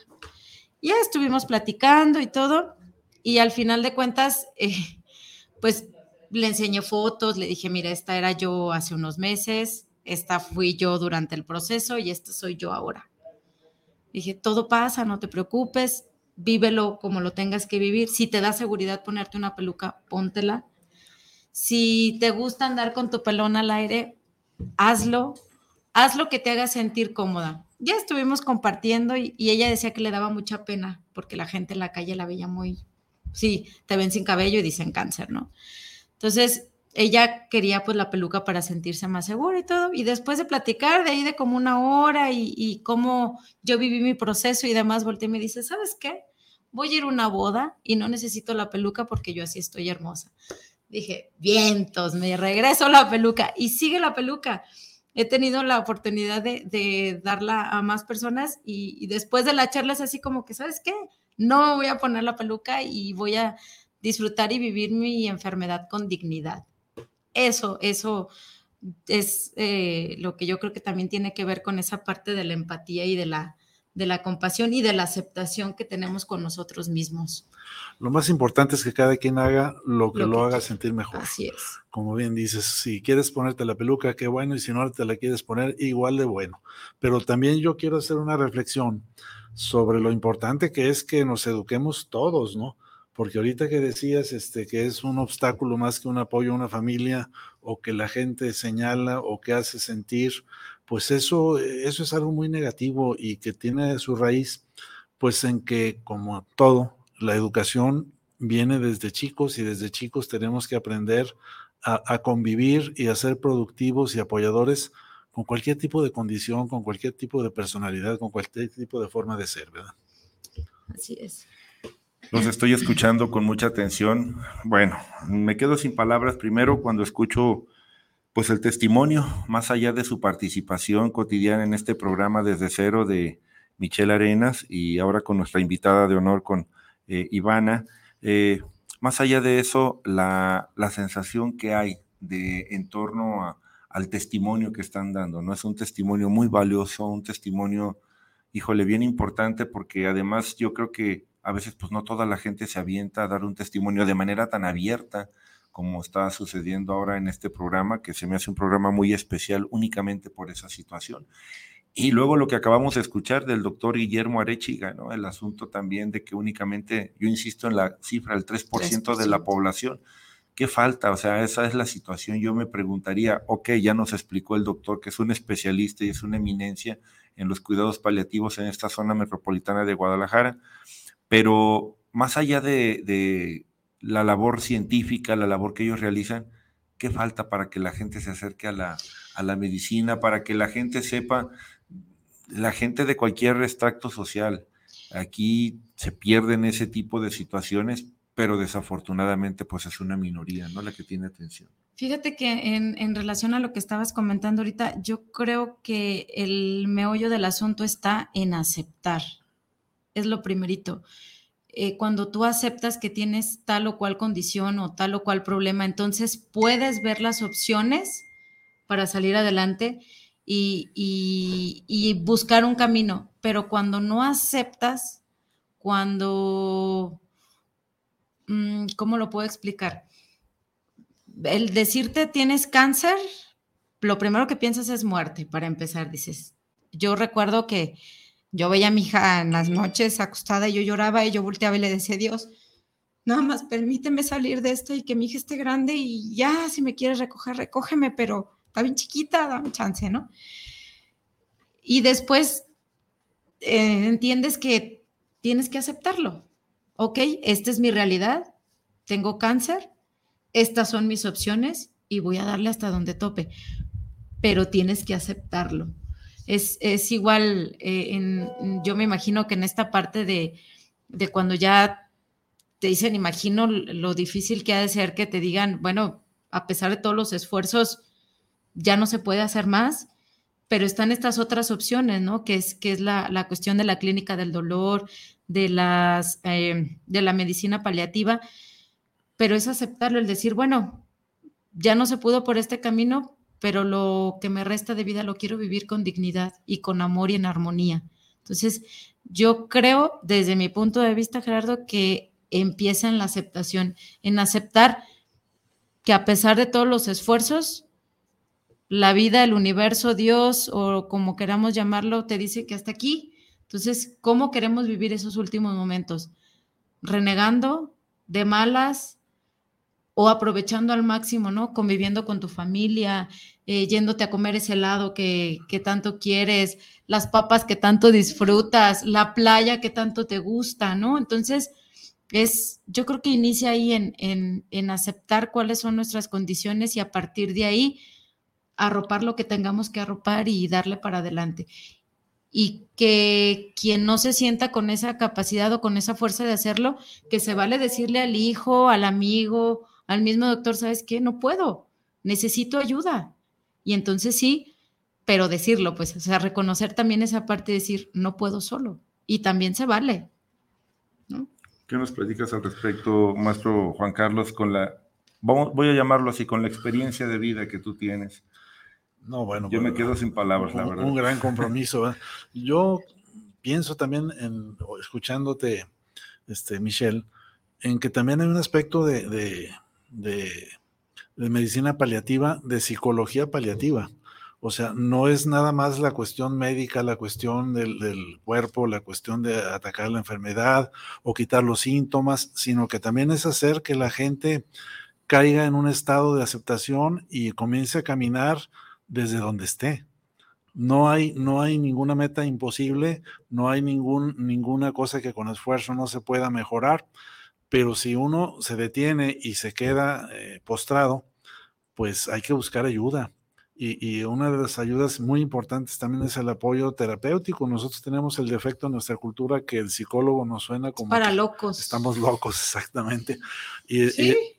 C: Ya estuvimos platicando y todo. Y al final de cuentas, eh, pues le enseñé fotos, le dije, mira, esta era yo hace unos meses, esta fui yo durante el proceso y esta soy yo ahora. Dije, todo pasa, no te preocupes, vívelo como lo tengas que vivir. Si te da seguridad ponerte una peluca, póntela si te gusta andar con tu pelón al aire, hazlo, haz lo que te haga sentir cómoda. Ya estuvimos compartiendo y, ella decía que le daba mucha pena porque la gente en la calle la veía muy, sí, te ven sin cabello y dicen cáncer, ¿no? Entonces, ella quería pues la peluca para sentirse más segura y todo. Y después de platicar de ahí de como una hora y, y cómo yo viví mi proceso y demás, volteé y me dice, ¿sabes qué? Voy a ir a una boda y no necesito la peluca porque yo así estoy hermosa. Dije, vientos, me regreso la peluca y sigue la peluca. he tenido la oportunidad de, darla a más personas y, después de la charla es así como que, ¿sabes qué? No voy a poner la peluca y voy a disfrutar y vivir mi enfermedad con dignidad. Eso, eso es eh, lo que yo creo que también tiene que ver con esa parte de la empatía y de la, de la compasión y de la aceptación que tenemos con nosotros mismos.
E: Lo más importante es que cada quien haga lo que lo, haga sentir mejor.
C: Así es.
E: Como bien dices, si quieres ponerte la peluca, qué bueno, y si no te la quieres poner, igual de bueno. Pero también yo quiero hacer una reflexión sobre lo importante que es que nos eduquemos todos, ¿no? Porque ahorita que decías este, que es un obstáculo más que un apoyo a una familia o que la gente señala o que hace sentir, pues eso, eso es algo muy negativo y que tiene su raíz pues en que como todo, la educación viene desde chicos y desde chicos tenemos que aprender a, a convivir y a ser productivos y apoyadores con cualquier tipo de condición, con cualquier tipo de personalidad, con cualquier tipo de forma de ser, ¿verdad?
C: Así es.
B: Los estoy escuchando con mucha atención. Bueno, me quedo sin palabras primero cuando escucho pues el testimonio, más allá de su participación cotidiana en este programa desde cero de Michelle Arenas y ahora con nuestra invitada de honor con eh, Ivana. Eh, más allá de eso, la, la, sensación que hay de en torno al testimonio que están dando, ¿no? Es un testimonio muy valioso, un testimonio, híjole, bien importante porque además yo creo que a veces pues no toda la gente se avienta a dar un testimonio de manera tan abierta como está sucediendo ahora en este programa, que se me hace un programa muy especial únicamente por esa situación. Y luego lo que acabamos de escuchar del doctor Guillermo Arechiga, ¿no? El asunto también de que únicamente, yo insisto en la cifra, el 3%, de la población. ¿Qué falta? O sea, esa es la situación. Yo me preguntaría, ok, ya nos explicó el doctor que es un especialista y es una eminencia en los cuidados paliativos en esta zona metropolitana de Guadalajara, pero más allá de, la labor científica, la labor que ellos realizan, ¿qué falta para que la gente se acerque a la, a la medicina, para que la gente sepa, la gente de cualquier extracto social? Aquí se pierden ese tipo de situaciones, pero desafortunadamente pues es una minoría, ¿no? La que tiene atención.
C: Fíjate que en, en, relación a lo que estabas comentando ahorita, yo creo que el meollo del asunto está en aceptar, es lo primerito. Eh, cuando tú aceptas que tienes tal o cual condición o tal o cual problema, entonces puedes ver las opciones para salir adelante y, y buscar un camino. Pero cuando no aceptas, cuando, mm, ¿cómo lo puedo explicar? El decirte tienes cáncer, lo primero que piensas es muerte, para empezar, dices. Yo recuerdo que yo veía a mi hija en las noches acostada y yo lloraba y yo volteaba y le decía, Dios, nada más permíteme salir de esto y que mi hija esté grande y ya, si me quieres recoger, recógeme, pero está bien chiquita, dame chance, ¿no? Y después eh, entiendes que tienes que aceptarlo. Ok, esta es mi realidad, tengo cáncer, estas son mis opciones y voy a darle hasta donde tope, pero tienes que aceptarlo es, igual, eh, yo me imagino que en esta parte de, de, cuando ya te dicen, imagino lo difícil que ha de ser que te digan, bueno, a pesar de todos los esfuerzos, ya no se puede hacer más, pero están estas otras opciones, ¿no? Que es, que es la, la cuestión de la clínica del dolor, de, las, eh, de la medicina paliativa, pero es aceptarlo, el decir, bueno, ya no se pudo por este camino, pero lo que me resta de vida lo quiero vivir con dignidad y con amor y en armonía. Entonces, yo creo, desde mi punto de vista, Gerardo, que empieza en la aceptación, en aceptar que a pesar de todos los esfuerzos, la vida, el universo, Dios o como queramos llamarlo, te dice que hasta aquí. Entonces, ¿cómo queremos vivir esos últimos momentos? Renegando, de malas, o aprovechando al máximo, ¿no? Conviviendo con tu familia, eh, yéndote a comer ese helado que, tanto quieres, las papas que tanto disfrutas, la playa que tanto te gusta, ¿no? Entonces, es, yo creo que inicia ahí en, en, en aceptar cuáles son nuestras condiciones y a partir de ahí arropar lo que tengamos que arropar y darle para adelante. Y que quien no se sienta con esa capacidad o con esa fuerza de hacerlo, que se vale decirle al hijo, al amigo, al mismo doctor, ¿sabes qué? No puedo, necesito ayuda. Y entonces sí, pero decirlo, pues, o sea, reconocer también esa parte de decir, no puedo solo. Y también se vale.
B: ¿Qué nos platicas al respecto, maestro Juan Carlos, con la, vamos, voy a llamarlo así, con la experiencia de vida que tú tienes?
E: No, bueno.
B: Yo me quedo sin palabras, la verdad.
E: Un gran compromiso. Yo pienso también, en, escuchándote, este, Michelle, en que también hay un aspecto de, de, de, medicina paliativa, de psicología paliativa. O sea, no es nada más la cuestión médica, la cuestión del, del, cuerpo, la cuestión de atacar la enfermedad o quitar los síntomas, sino que también es hacer que la gente caiga en un estado de aceptación y comience a caminar desde donde esté. No hay, no hay ninguna meta imposible, no hay ningún, ninguna cosa que con esfuerzo no se pueda mejorar, pero si uno se detiene y se queda eh, postrado, pues hay que buscar ayuda y, una de las ayudas muy importantes también es el apoyo terapéutico. Nosotros tenemos el defecto en nuestra cultura que el psicólogo nos suena como...
C: Para locos.
E: Estamos locos, exactamente. Y, ¿Sí? y,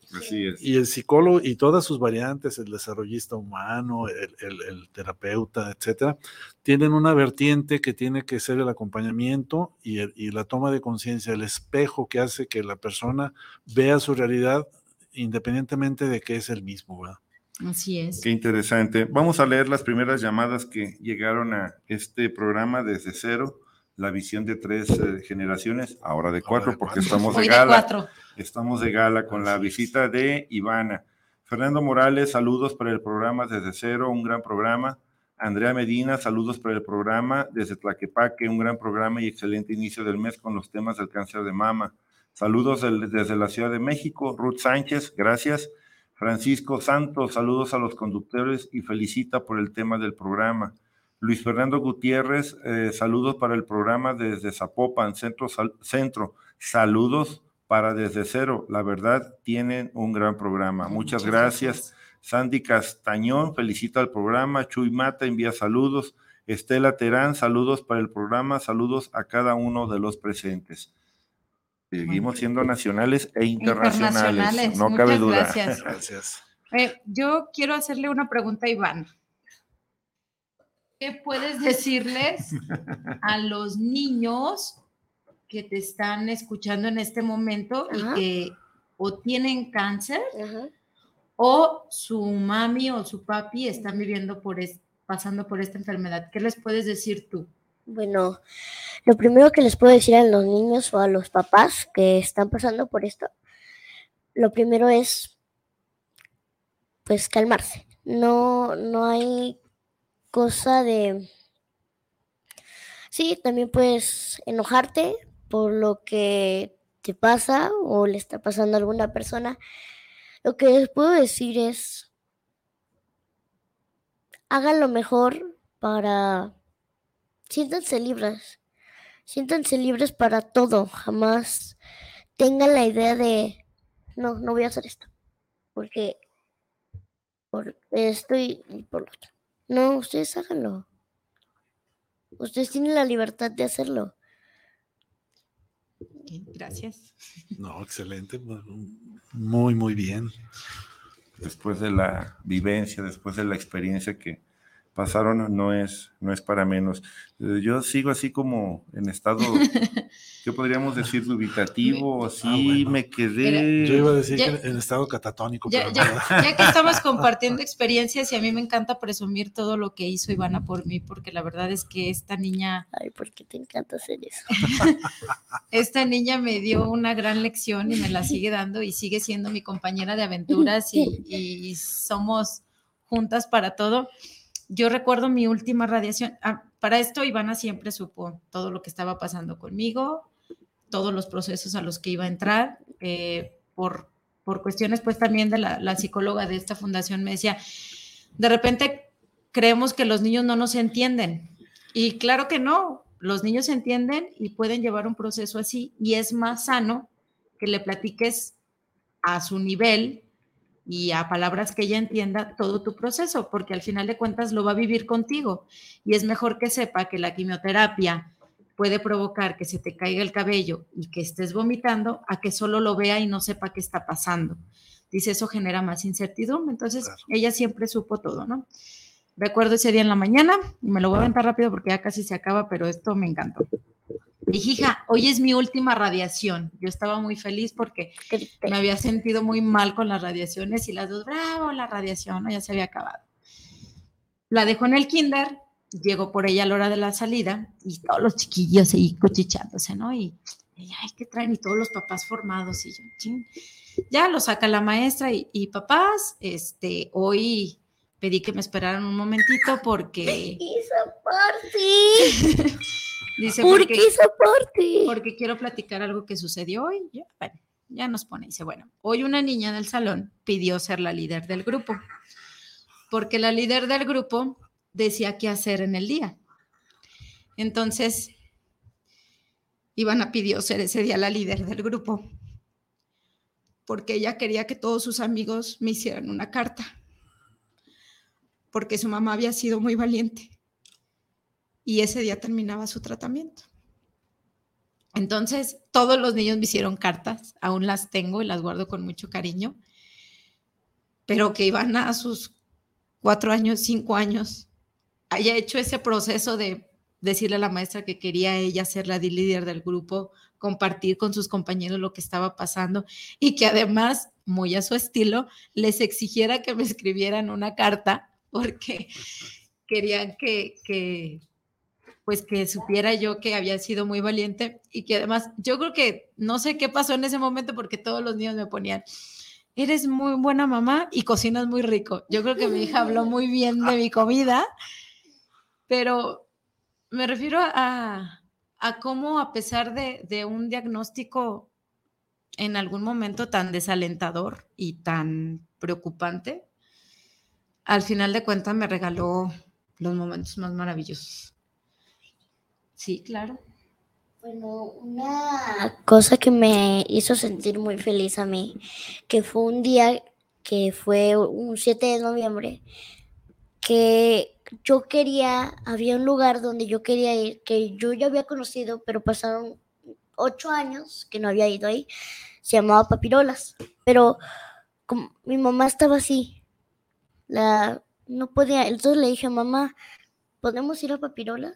E: el psicólogo y todas sus variantes, el desarrollista humano, el, el, el terapeuta, etcétera, tienen una vertiente que tiene que ser el acompañamiento y, y la toma de conciencia, el espejo que hace que la persona vea su realidad independientemente de que es el mismo, ¿verdad?
C: Así es.
B: Qué interesante. Vamos a leer las primeras llamadas que llegaron a este programa desde cero, la visión de tres eh, generaciones, ahora de cuatro, porque estamos de gala. Estamos de gala con la visita de Ivana. Fernando Morales, saludos para el programa desde cero, un gran programa. Andrea Medina, saludos para el programa desde Tlaquepaque, un gran programa y excelente inicio del mes con los temas del cáncer de mama. Saludos del, desde la Ciudad de México. Ruth Sánchez, gracias. Francisco Santos, saludos a los conductores y felicita por el tema del programa. Luis Fernando Gutiérrez, eh, saludos para el programa desde Zapopan, centro, sal, centro. Saludos para Desde Cero. La verdad, tienen un gran programa. Muchas, Muchas gracias. gracias. Sandy Castañón, felicita al programa. Chuy Mata envía saludos. Estela Terán, saludos para el programa. Saludos a cada uno de los presentes. Seguimos siendo nacionales e internacionales. internacionales. No
C: Muchas
B: cabe duda.
C: Gracias. gracias. Eh, yo quiero hacerle una pregunta a Iván. ¿Qué puedes decirles a los niños que te están escuchando en este momento Ajá. y que o tienen cáncer Ajá. o su mami o su papi están viviendo por es, pasando por esta enfermedad? ¿Qué les puedes decir tú?
I: Bueno, lo primero que les puedo decir a los niños o a los papás que están pasando por esto, lo primero es, pues, calmarse. No, no hay cosa de... Sí, también puedes enojarte por lo que te pasa o le está pasando a alguna persona. Lo que les puedo decir es, hagan lo mejor para siéntanse libres, siéntanse libres para todo, jamás tengan la idea de, no, no voy a hacer esto, porque por esto y, y por lo otro. No, ustedes háganlo. Ustedes tienen la libertad de hacerlo.
C: Gracias.
E: No, excelente. Muy, muy bien.
B: Después de la vivencia, después de la experiencia que, pasaron no es, no es para menos. Eh, yo sigo así como en estado, ¿qué podríamos decir? Dubitativo, así ah, bueno. me quedé.
E: Yo iba a decir ya, que en estado catatónico.
C: Ya, ya, ya, que estamos compartiendo experiencias y a mí me encanta presumir todo lo que hizo Ivana por mí, porque la verdad es que esta niña...
I: Ay, ¿por qué te encanta hacer eso?
C: esta niña me dio una gran lección y me la sigue dando y sigue siendo mi compañera de aventuras y, y somos juntas para todo yo recuerdo mi última radiación. Ah, para esto, Ivana siempre supo todo lo que estaba pasando conmigo, todos los procesos a los que iba a entrar. Eh, por, por cuestiones, pues también de la, la psicóloga de esta fundación me decía, de repente creemos que los niños no nos entienden. Y claro que no, los niños entienden y pueden llevar un proceso así y es más sano que le platiques a su nivel y a palabras que ella entienda todo tu proceso, porque al final de cuentas lo va a vivir contigo y es mejor que sepa que la quimioterapia puede provocar que se te caiga el cabello y que estés vomitando a que solo lo vea y no sepa qué está pasando. Dice, eso genera más incertidumbre. Entonces, claro. ella siempre supo todo, ¿no? Recuerdo ese día en la mañana, y me lo voy a aventar rápido porque ya casi se acaba, pero esto me encantó. Dije, hija, hoy es mi última radiación. Yo estaba muy feliz porque me había sentido muy mal con las radiaciones y las dos, bravo, la radiación, ya se había acabado. La dejó en el kinder, llegó por ella a la hora de la salida y todos los chiquillos ahí cochichándose, ¿no? Y, ay, ¿qué traen? Y todos los papás formados y yo, ching. Ya lo saca la maestra y, y papás, este, hoy pedí que me esperaran un momentito porque... Dice,
I: ¿Por
C: porque,
I: qué?
C: Porque quiero platicar algo que sucedió hoy. Ya, bueno, ya nos pone. Dice, bueno, hoy una niña del salón pidió ser la líder del grupo, porque la líder del grupo decía qué hacer en el día. Entonces, Ivana pidió ser ese día la líder del grupo, porque ella quería que todos sus amigos me hicieran una carta, porque su mamá había sido muy valiente y ese día terminaba su tratamiento. Entonces, todos los niños me hicieron cartas, aún las tengo y las guardo con mucho cariño, pero que Ivana a sus cuatro años, cinco años, haya hecho ese proceso de decirle a la maestra que quería ella ser la líder del grupo, compartir con sus compañeros lo que estaba pasando y que además, muy a su estilo, les exigiera que me escribieran una carta porque querían que, pues que supiera yo que había sido muy valiente y que además, yo creo que no sé qué pasó en ese momento porque todos los niños me ponían, eres muy buena mamá y cocinas muy rico. Yo creo que mi hija habló muy bien de mi comida, pero me refiero a, a cómo a pesar de, de un diagnóstico en algún momento tan desalentador y tan preocupante, al final de cuentas me regaló los momentos más maravillosos. Sí, claro.
I: Bueno, una cosa que me hizo sentir muy feliz a mí, que fue un día que fue un 7 de noviembre, que yo quería, había un lugar donde yo quería ir, que yo ya había conocido, pero pasaron ocho años que no había ido ahí, se llamaba Papirolas, pero mi mamá estaba así, la, no podía, entonces le dije, mamá, ¿podemos ir a Papirolas?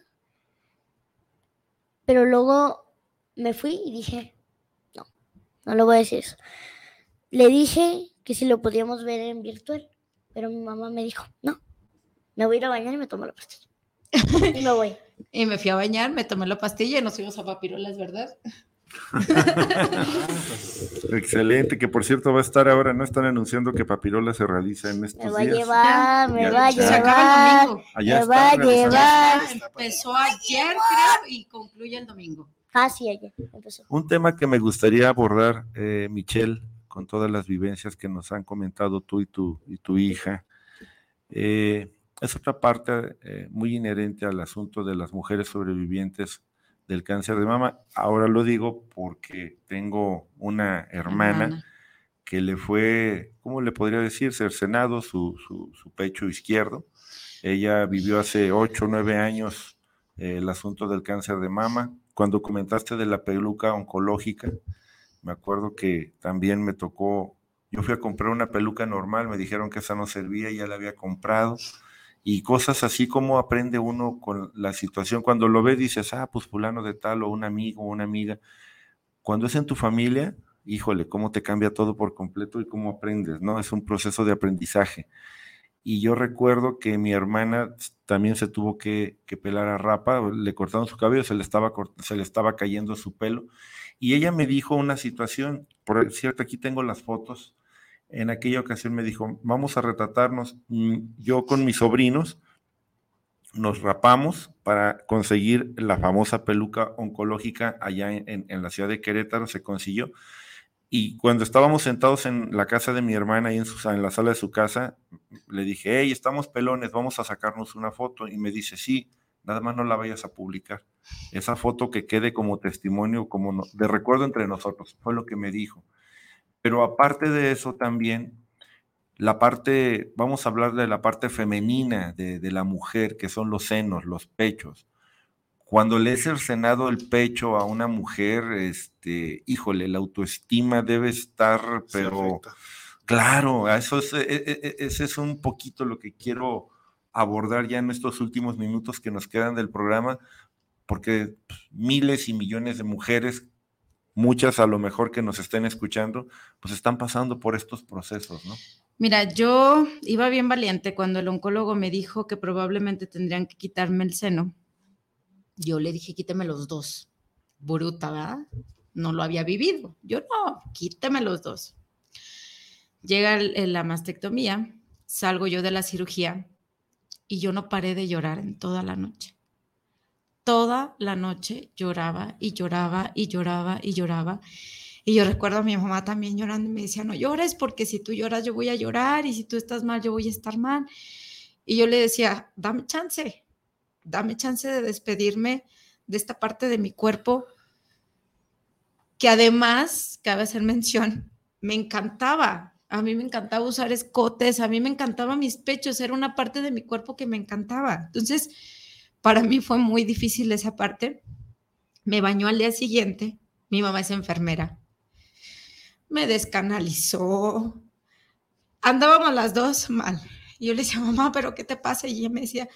I: Pero luego me fui y dije, no, no lo voy a decir eso. Le dije que si lo podíamos ver en virtual, pero mi mamá me dijo, no, me voy a ir a bañar y me tomo la pastilla. y me voy.
C: Y me fui a bañar, me tomé la pastilla y nos fuimos a papirolas, ¿verdad?
B: Excelente, que por cierto va a estar ahora, no están anunciando que Papirola se realiza en estos
I: Me va a
B: días.
I: llevar, me
B: Ya-
I: va a
B: ya-
C: Se acaba el
I: llevar,
C: domingo.
B: Allá
I: me
B: está
I: va a llevar.
C: Empezó ayer, creo, y concluye el domingo.
I: Ah, sí, ayer empezó.
B: Un tema que me gustaría abordar, eh, Michelle, con todas las vivencias que nos han comentado tú y tu, y tu hija, eh, es otra parte eh, muy inherente al asunto de las mujeres sobrevivientes del cáncer de mama. Ahora lo digo porque tengo una hermana,
C: Hermana.
B: que le fue, ¿cómo le podría decir? Cercenado su, su, su pecho izquierdo. Ella vivió hace ocho o nueve años eh, el asunto del cáncer de mama. Cuando comentaste de la peluca oncológica, me acuerdo que también me tocó, yo fui a comprar una peluca normal, me dijeron que esa no servía, ya la había comprado. Y cosas así como aprende uno con la situación. Cuando lo ves dices, ah, pues fulano de tal o un amigo o una amiga. Cuando es en tu familia, híjole, cómo te cambia todo por completo y cómo aprendes, ¿no? Es un proceso de aprendizaje. Y yo recuerdo que mi hermana también se tuvo que, que pelar a rapa, le cortaron su cabello, se le, estaba, se le estaba cayendo su pelo. Y ella me dijo una situación, por cierto, aquí tengo las fotos. En aquella ocasión me dijo, vamos a retratarnos. Yo con mis sobrinos nos rapamos para conseguir la famosa peluca oncológica allá en, la ciudad de Querétaro, se consiguió. Y cuando estábamos sentados en la casa de mi hermana, ahí en, la sala de su casa, le dije, hey, estamos pelones, vamos a sacarnos una foto. Y me dice, sí, nada más no la vayas a publicar. Esa foto que quede como testimonio, como de recuerdo entre nosotros, fue lo que me dijo. Pero aparte de eso también, la parte, vamos a hablar de la parte femenina de, de la mujer, que son los senos, los pechos. Cuando le he cercenado el pecho a una mujer, este, híjole, la autoestima debe estar, pero claro, eso es, e- e- e- ese es un poquito lo que quiero abordar ya en estos últimos minutos que nos quedan del programa, porque pues, miles y millones de mujeres, muchas a lo mejor que nos estén escuchando, pues están pasando por estos procesos, ¿no?
C: Mira, yo iba bien valiente cuando el oncólogo me dijo que probablemente tendrían que quitarme el seno. Yo le dije, quíteme los dos. Bruta, ¿verdad? No lo había vivido. Yo no, quíteme los dos. Llega la mastectomía, salgo yo de la cirugía y yo no paré de llorar en toda la noche. Toda la noche lloraba y lloraba y lloraba y lloraba. Y yo recuerdo a mi mamá también llorando y me decía, no llores porque si tú lloras yo voy a llorar y si tú estás mal yo voy a estar mal. Y yo le decía, dame chance, dame chance de despedirme de esta parte de mi cuerpo que además, cabe hacer mención, me encantaba. A mí me encantaba usar escotes, a mí me encantaba mis pechos, era una parte de mi cuerpo que me encantaba. Entonces, para mí fue muy difícil esa parte. Me bañó al día siguiente, mi mamá es enfermera, me descanalizó. Andábamos las dos mal. Yo le decía, mamá, ¿pero qué te pasa? Y ella me decía,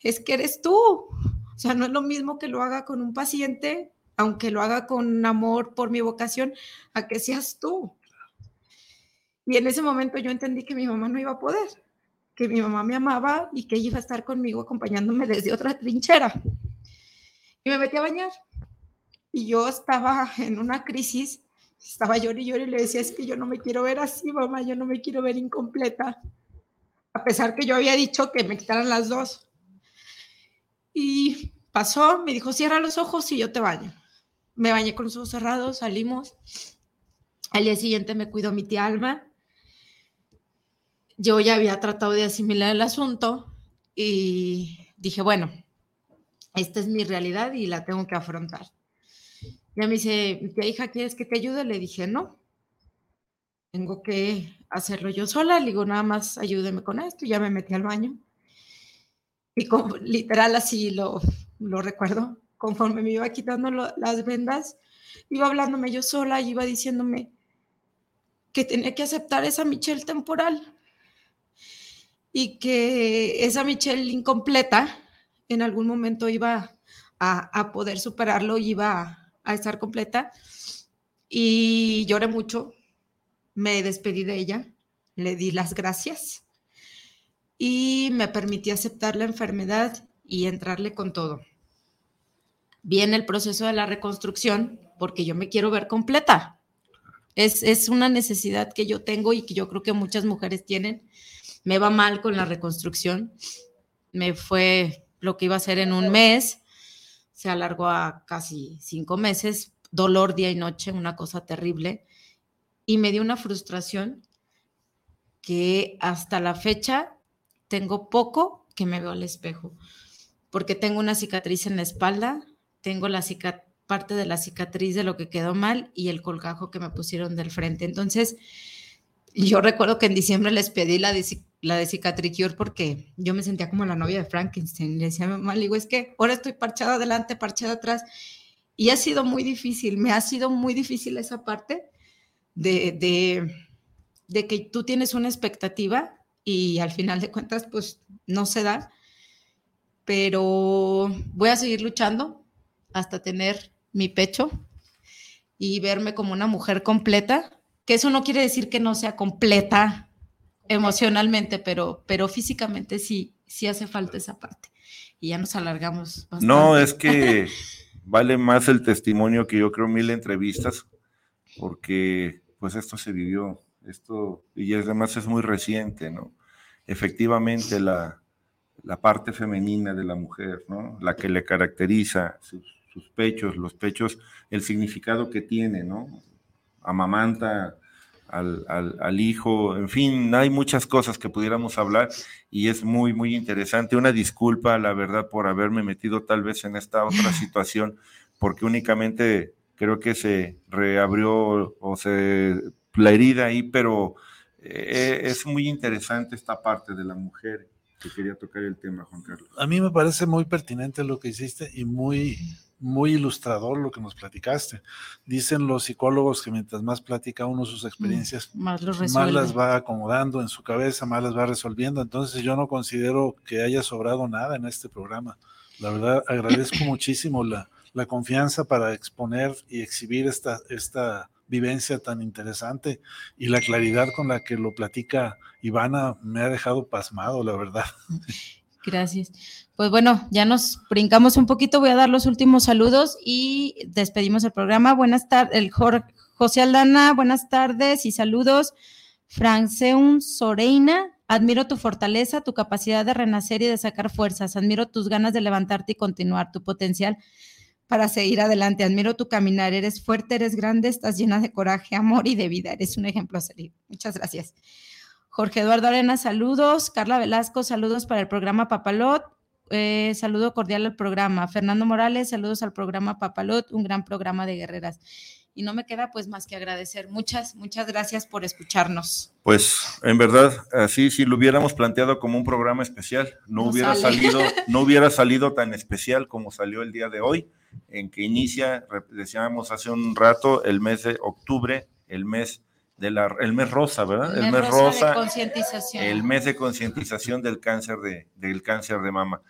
C: es que eres tú. O sea, no es lo mismo que lo haga con un paciente, aunque lo haga con amor por mi vocación, a que seas tú. Y en ese momento yo entendí que mi mamá no iba a poder, que mi mamá me amaba y que ella iba a estar conmigo acompañándome desde otra trinchera. Y me metí a bañar. Y yo estaba en una crisis estaba llorando y llorando y le decía, es que yo no me quiero ver así, mamá, yo no me quiero ver incompleta. A pesar que yo había dicho que me quitaran las dos. Y pasó, me dijo, cierra los ojos y yo te baño. Me bañé con los ojos cerrados, salimos. Al día siguiente me cuidó mi tía Alma. Yo ya había tratado de asimilar el asunto y dije, bueno, esta es mi realidad y la tengo que afrontar. Ya me dice, tía hija, ¿quieres que te ayude? Le dije, no, tengo que hacerlo yo sola. Le digo, nada más ayúdeme con esto. Ya me metí al baño. Y como, literal así lo, lo recuerdo, conforme me iba quitando las vendas, iba hablándome yo sola y iba diciéndome que tenía que aceptar esa Michelle temporal y que esa Michelle incompleta en algún momento iba a, poder superarlo y iba a a estar completa. Y lloré mucho, me despedí de ella, le di las gracias y me permití aceptar la enfermedad y entrarle con todo. Viene el proceso de la reconstrucción porque yo me quiero ver completa. Es, es, una necesidad que yo tengo y que yo creo que muchas mujeres tienen. Me va mal con la reconstrucción. Me fue lo que iba a ser en un mes se alargó a casi cinco meses, dolor día y noche, una cosa terrible, y me dio una frustración que hasta la fecha tengo poco que me veo al espejo, porque tengo una cicatriz en la espalda, tengo la parte de la cicatriz de lo que quedó mal y el colgajo que me pusieron del frente. Entonces, yo recuerdo que en diciembre les pedí la, la de Cicatricure porque yo me sentía como la novia de Frankenstein. Le decía a mi mamá, le digo, es que ahora estoy parchada adelante, parchada atrás. Y ha sido muy difícil, me ha sido muy difícil esa parte de, de, de que tú tienes una expectativa y al final de cuentas, pues no se da. Pero voy a seguir luchando hasta tener mi pecho y verme como una mujer completa, que eso no quiere decir que no sea completa emocionalmente, pero, pero físicamente sí, sí hace falta esa parte. Y ya nos alargamos.
B: No, es que vale más el testimonio que yo creo mil entrevistas, porque pues esto se vivió, esto, y además es muy reciente, ¿no? Efectivamente, la, la parte femenina de la mujer, ¿no? La que le caracteriza, sus, sus pechos, los pechos, el significado que tiene, ¿no? Amamanta al, hijo, en fin, hay muchas cosas que pudiéramos hablar y es muy, muy interesante. Una disculpa, la verdad, por haberme metido tal vez en esta otra situación, porque únicamente creo que se reabrió o se la herida ahí, pero eh, es muy interesante esta parte de la mujer que quería tocar el tema, Juan Carlos.
E: A mí me parece muy pertinente lo que hiciste y muy, muy ilustrador lo que nos platicaste. Dicen los psicólogos que mientras más platica uno sus experiencias,
C: Mm, más, los
E: más las va acomodando en su cabeza, más las va resolviendo. Entonces yo no considero que haya sobrado nada en este programa. La verdad, agradezco muchísimo la, la confianza para exponer y exhibir esta, esta vivencia tan interesante y la claridad con la que lo platica Ivana me ha dejado pasmado, la verdad.
C: Gracias. Pues bueno, ya nos brincamos un poquito, voy a dar los últimos saludos y despedimos el programa. Buenas tardes, el José Aldana, buenas tardes y saludos. Franceun Soreina, admiro tu fortaleza, tu capacidad de renacer y de sacar fuerzas, admiro tus ganas de levantarte y continuar, tu potencial para seguir adelante. Admiro tu caminar, eres fuerte, eres grande, estás llena de coraje, amor y de vida. Eres un ejemplo a seguir. Muchas gracias. Jorge Eduardo Arena, saludos. Carla Velasco, saludos para el programa Papalot. Eh, saludo cordial al programa. Fernando Morales, saludos al programa Papalot, un gran programa de guerreras. Y no me queda pues más que agradecer. Muchas, muchas gracias por escucharnos.
B: Pues en verdad, así si lo hubiéramos planteado como un programa especial, no, no hubiera sale. salido, no hubiera salido tan especial como salió el día de hoy en que inicia, decíamos hace un rato, el mes de octubre, el mes de la, el mes rosa, ¿verdad?
C: El,
B: el
C: mes,
B: mes
C: rosa, concientización.
B: el mes de concientización del cáncer de, del cáncer de mama.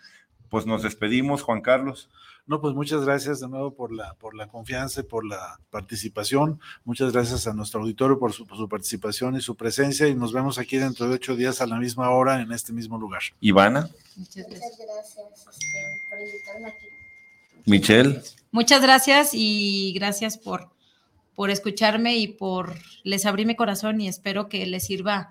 B: Pues nos despedimos, Juan Carlos.
E: No, pues muchas gracias de nuevo por la, por la confianza y por la participación. Muchas gracias a nuestro auditorio por su, por su, participación y su presencia. Y nos vemos aquí dentro de ocho días a la misma hora en este mismo lugar.
B: Ivana.
I: Muchas gracias, este, por invitarme aquí.
B: Michelle.
C: Muchas gracias y gracias por, por escucharme y por les abrí mi corazón y espero que les sirva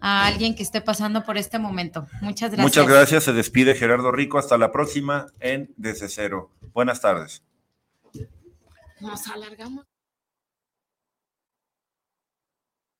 C: a alguien que esté pasando por este momento. Muchas gracias.
B: Muchas gracias. Se despide Gerardo Rico. Hasta la próxima en Desde Cero. Buenas tardes.
C: Nos alargamos.